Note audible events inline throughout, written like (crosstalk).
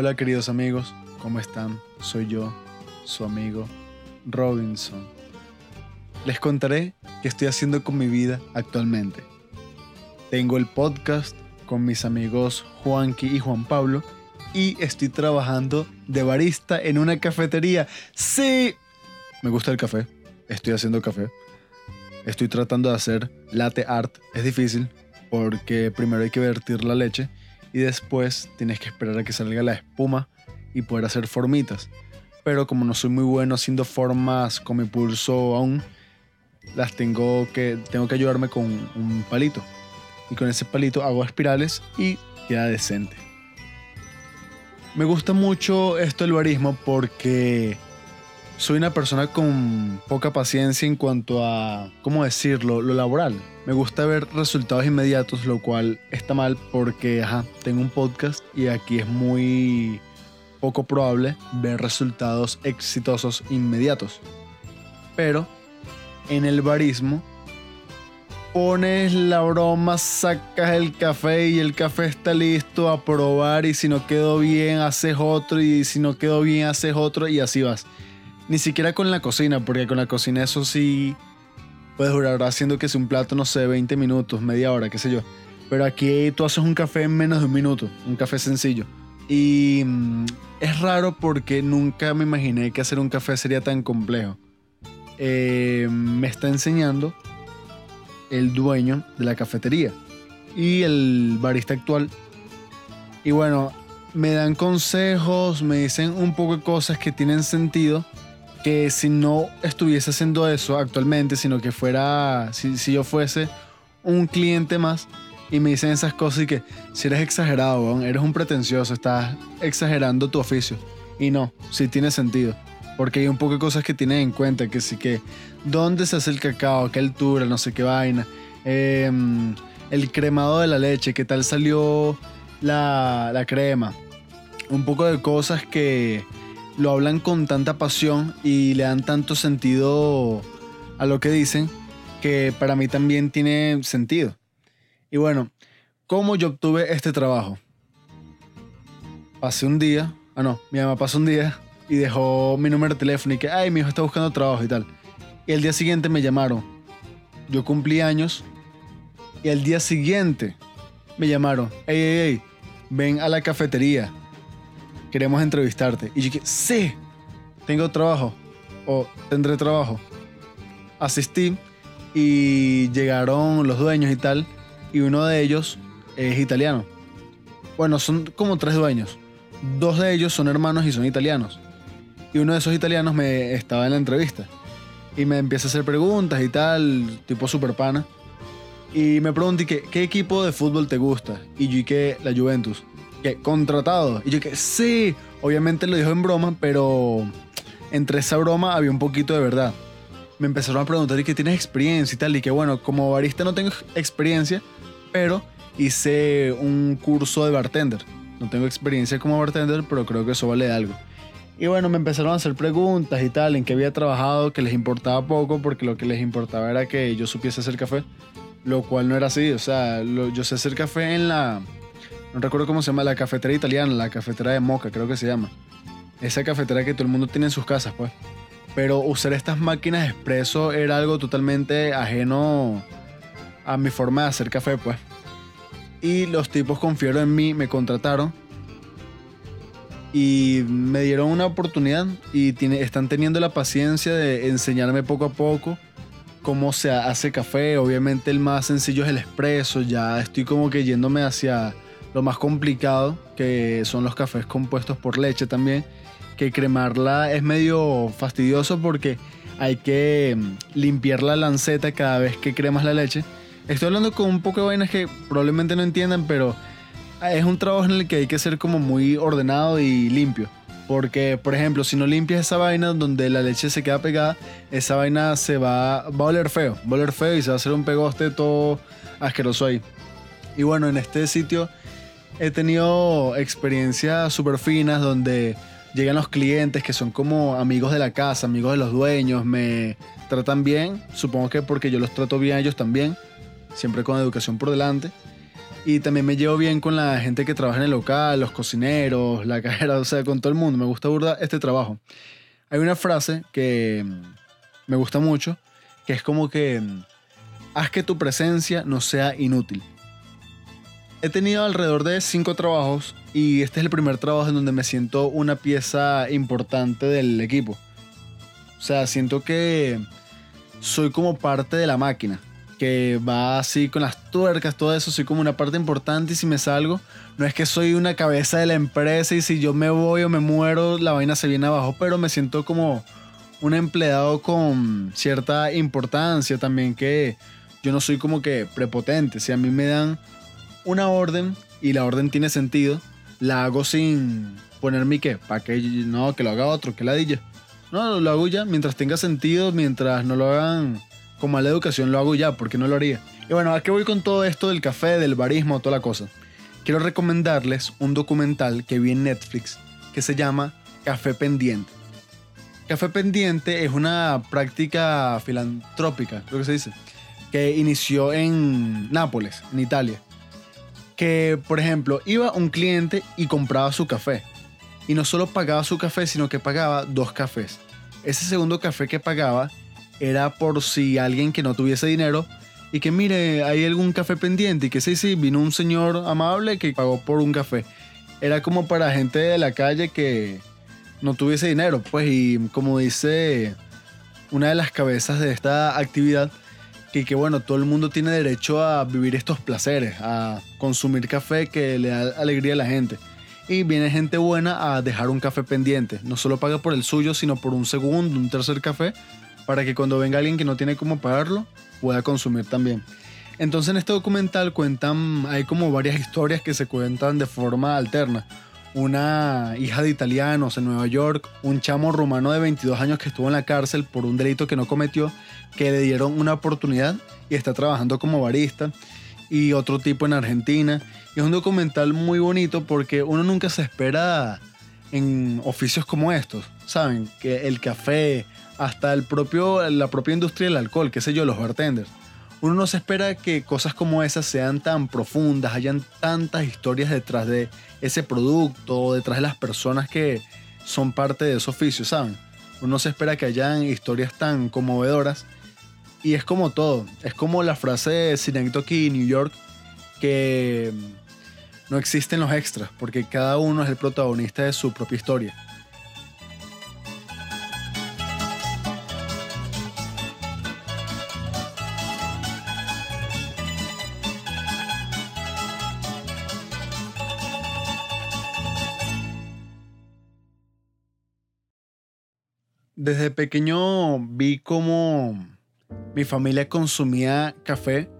Hola queridos amigos, ¿cómo están? Soy yo, su amigo Robinson. Les contaré qué estoy haciendo con mi vida actualmente. Tengo el podcast con mis amigos Juanqui y Juan Pablo y estoy trabajando de barista en una cafetería. Sí, me gusta el café, estoy haciendo café. Estoy tratando de hacer latte art, es difícil porque primero hay que vertir la leche y después tienes que esperar a que salga la espuma y poder hacer formitas. Pero como no soy muy bueno haciendo formas con mi pulso aún, las tengo que, tengo que ayudarme con un palito. Y con ese palito hago espirales y queda decente. Me gusta mucho esto del barismo porque soy una persona con poca paciencia en cuanto a, ¿cómo decirlo?, lo laboral. Me gusta ver resultados inmediatos, lo cual está mal porque, ajá, tengo un podcast y aquí es muy poco probable ver resultados exitosos inmediatos. Pero en el barismo pones la broma, sacas el café y el café está listo a probar y si no quedó bien haces otro y si no quedó bien haces otro y así vas. Ni siquiera con la cocina, porque con la cocina eso sí puedes durar haciendo que sea un plato, no sé, 20 minutos, media hora, qué sé yo. Pero aquí tú haces un café en menos de un minuto, un café sencillo. Y mm, es raro porque nunca me imaginé que hacer un café sería tan complejo. Eh, me está enseñando el dueño de la cafetería y el barista actual. Y bueno, me dan consejos, me dicen un poco de cosas que tienen sentido que si no estuviese haciendo eso actualmente, sino que fuera, si, yo fuese un cliente más y me dicen esas cosas y que si eres exagerado, eres un pretencioso, estás exagerando tu oficio. Y no, sí tiene sentido. Porque hay un poco de cosas que tienen en cuenta, que sí que dónde se hace el cacao, qué altura, no sé qué vaina, em, el cremado de la leche, qué tal salió la, la crema. Un poco de cosas que, lo hablan con tanta pasión y le dan tanto sentido a lo que dicen que para mí también tiene sentido. Y bueno, ¿cómo yo obtuve este trabajo? Pasé un día, ah no, mi mamá pasó un día y dejó mi número de teléfono y que, ay, mi hijo está buscando trabajo y tal. Y el día siguiente me llamaron. Yo cumplí años y el día siguiente me llamaron, ey, ey, ey, ven a la cafetería queremos entrevistarte. Y yo dije, sí, tengo trabajo o tendré trabajo. Asistí y llegaron los dueños y tal, y uno de ellos es italiano. Bueno, son como tres dueños. Dos de ellos son hermanos y son italianos. Y uno de esos italianos me estaba en la entrevista. Y me empieza a hacer preguntas y tal, tipo super pana. Y me pregunté ¿qué, qué equipo de fútbol te gusta. Y yo dije, la Juventus que contratado. Y yo que sí, obviamente lo dijo en broma, pero entre esa broma había un poquito de verdad. Me empezaron a preguntar y que tienes experiencia y tal, y que bueno, como barista no tengo experiencia, pero hice un curso de bartender. No tengo experiencia como bartender, pero creo que eso vale algo. Y bueno, me empezaron a hacer preguntas y tal, en qué había trabajado, que les importaba poco, porque lo que les importaba era que yo supiese hacer café, lo cual no era así. O sea, yo sé hacer café en la, no recuerdo cómo se llama, la cafetera italiana, la cafetera de Moca, creo que se llama. Esa cafetera que todo el mundo tiene en sus casas, pues. Pero usar estas máquinas expreso era algo totalmente ajeno a mi forma de hacer café, pues. Y los tipos confiaron en mí, me contrataron y me dieron una oportunidad y tiene, están teniendo la paciencia de enseñarme poco a poco cómo se hace café. Obviamente el más sencillo es el expreso, ya estoy como que yéndome hacia lo más complicado, que son los cafés compuestos por leche también, que cremarla es medio fastidioso porque hay que mm, limpiar la lanceta cada vez que cremas la leche. Estoy hablando con un poco de vainas que probablemente no entiendan, pero es un trabajo en el que hay que ser como muy ordenado y limpio. Porque, por ejemplo, si no limpias esa vaina donde la leche se queda pegada, esa vaina se va, va a oler feo. Va a oler feo y se va a hacer un pegoste todo asqueroso ahí. Y bueno, en este sitio he tenido experiencias súper finas donde llegan los clientes que son como amigos de la casa, amigos de los dueños, me tratan bien, supongo que porque yo los trato bien ellos también, siempre con educación por delante. Y también me llevo bien con la gente que trabaja en el local, los cocineros, la (laughs) cajera, o sea, con todo el mundo. Me gusta burda este trabajo. Hay una frase que mm, me gusta mucho, que es como que mm, haz que tu presencia no sea inútil. He tenido alrededor de cinco trabajos y este es el primer trabajo en donde me siento una pieza importante del equipo. O sea, siento que soy como parte de la máquina, que va así con las tuercas, todo eso, soy como una parte importante y si me salgo, no es que soy una cabeza de la empresa y si yo me voy o me muero, la vaina se viene abajo, pero me siento como un empleado con cierta importancia también que yo no soy como que prepotente, si a mí me dan una orden y la orden tiene sentido, la hago sin ponerme que, para que no, que lo haga otro, que la dilla. No, lo hago ya mientras tenga sentido, mientras no lo hagan con mala educación, lo hago ya, porque no lo haría. Y bueno, ¿a qué voy con todo esto del café, del barismo, toda la cosa? Quiero recomendarles un documental que vi en Netflix que se llama Café Pendiente. Café Pendiente es una práctica filantrópica, creo que se dice, que inició en Nápoles, en Italia que, por ejemplo, iba un cliente y compraba su café. Y no solo pagaba su café, sino que pagaba dos cafés. Ese segundo café que pagaba era por si alguien que no tuviese dinero y que mire, hay algún café pendiente y que sí, sí, vino un señor amable que pagó por un café. Era como para gente de la calle que no tuviese dinero, pues y como dice una de las cabezas de esta actividad, que, bueno, todo el mundo tiene derecho a vivir estos placeres, a consumir café que le da alegría a la gente. Y viene gente buena a dejar un café pendiente. No solo paga por el suyo, sino por un segundo, un tercer café, para que cuando venga alguien que no tiene cómo pagarlo, pueda consumir también. Entonces en este documental cuentan, hay como varias historias que se cuentan de forma alterna. Una hija de italianos en Nueva York, un chamo rumano de 22 años que estuvo en la cárcel por un delito que no cometió que le dieron una oportunidad y está trabajando como barista y otro tipo en Argentina. Es un documental muy bonito porque uno nunca se espera en oficios como estos, ¿saben? Que el café, hasta el propio, la propia industria del alcohol, qué sé yo, los bartenders. Uno no se espera que cosas como esas sean tan profundas, hayan tantas historias detrás de ese producto, detrás de las personas que son parte de ese oficio, ¿saben? Uno se espera que hayan historias tan conmovedoras y es como todo. Es como la frase de Synecdoche New York que no existen los extras, porque cada uno es el protagonista de su propia historia. Desde pequeño vi cómo mi familia consumía café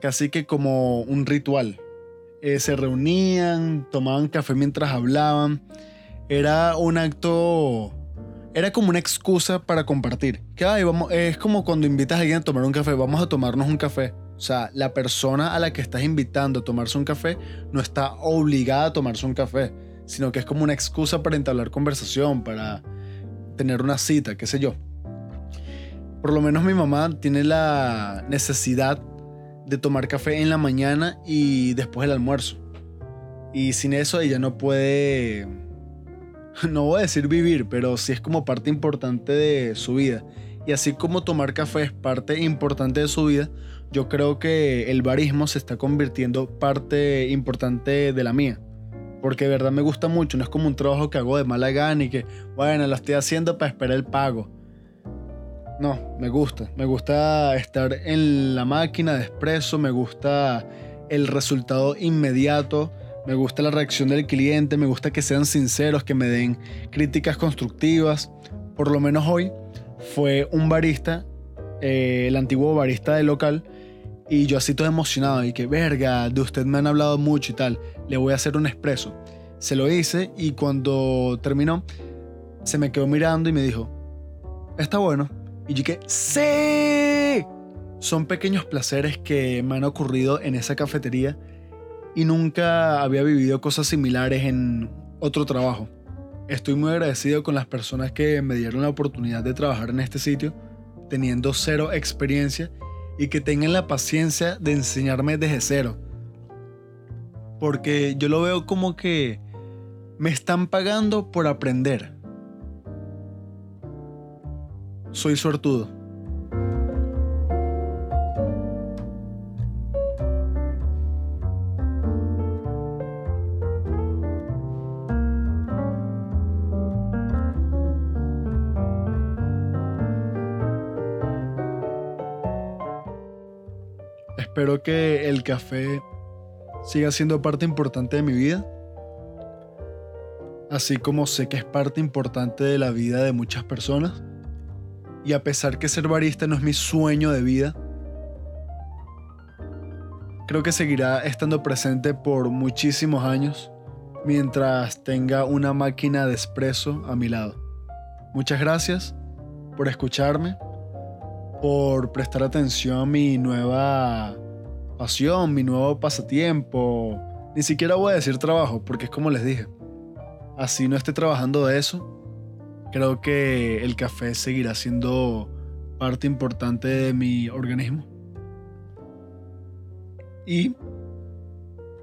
casi que como un ritual. Eh, se reunían, tomaban café mientras hablaban. Era un acto, era como una excusa para compartir. Que, vamos, es como cuando invitas a alguien a tomar un café, vamos a tomarnos un café. O sea, la persona a la que estás invitando a tomarse un café no está obligada a tomarse un café, sino que es como una excusa para entablar conversación, para tener una cita, qué sé yo por lo menos mi mamá tiene la necesidad de tomar café en la mañana y después del almuerzo. Y sin eso ella no puede, (laughs) no voy a decir vivir, pero sí es como parte importante de su vida. Y así como tomar café es parte importante de su vida, yo creo que el barismo se está convirtiendo parte importante de la mía. Porque de verdad me gusta mucho, no es como un trabajo que hago de mala gana y que, bueno, lo estoy haciendo para esperar el pago. No, me gusta. Me gusta estar en la máquina de expreso, me gusta el resultado inmediato, me gusta la reacción del cliente, me gusta que sean sinceros, que me den críticas constructivas. Por lo menos hoy fue un barista, eh, el antiguo barista del local, y yo así todo emocionado y que, verga, de usted me han hablado mucho y tal, le voy a hacer un expreso. Se lo hice y cuando terminó, se me quedó mirando y me dijo, está bueno, y yo que, ¡sí! Son pequeños placeres que me han ocurrido en esa cafetería y nunca había vivido cosas similares en otro trabajo. Estoy muy agradecido con las personas que me dieron la oportunidad de trabajar en este sitio, teniendo cero experiencia y que tengan la paciencia de enseñarme desde cero. porque yo lo veo como que me están pagando por aprender. Soy suertudo. Espero que el café siga siendo parte importante de mi vida. Así como sé que es parte importante de la vida de muchas personas. Y a pesar que ser barista no es mi sueño de vida, creo que seguirá estando presente por muchísimos años mientras tenga una máquina de espresso a mi lado. Muchas gracias por escucharme, por prestar atención a mi nueva pasión, mi nuevo pasatiempo. Ni siquiera voy a decir trabajo, porque es como les dije. Así no esté trabajando de eso, creo que el café seguirá siendo parte importante de mi organismo. Y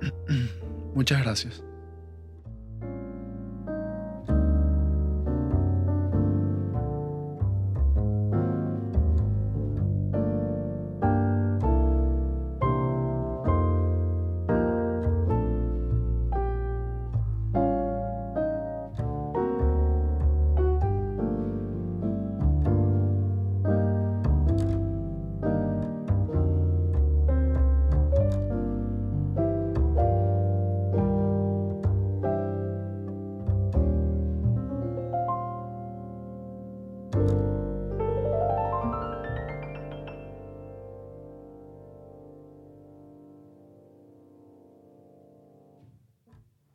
(clears throat) muchas gracias.